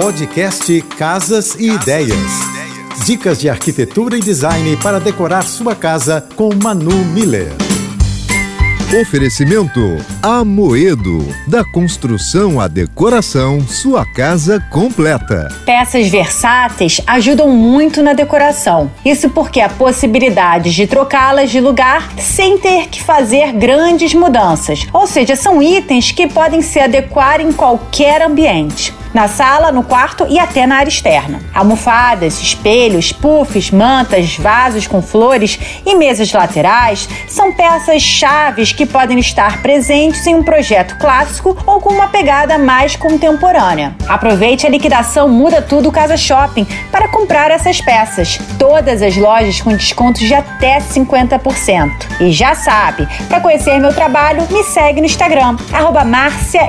Podcast Casas e Ideias. Dicas de arquitetura e design para decorar sua casa com Manu Miller. Oferecimento Amoedo. Da construção à decoração, sua casa completa. Peças versáteis ajudam muito na decoração. Isso porque há possibilidade de trocá-las de lugar sem ter que fazer grandes mudanças. Ou seja, são itens que podem se adequar em qualquer ambiente na sala, no quarto e até na área externa. Almofadas, espelhos, puffs, mantas, vasos com flores e mesas laterais são peças chaves que podem estar presentes em um projeto clássico ou com uma pegada mais contemporânea. Aproveite a liquidação Muda Tudo Casa Shopping para comprar essas peças. Todas as lojas com descontos de até 50%. E já sabe, para conhecer meu trabalho, me segue no Instagram, arroba Márcia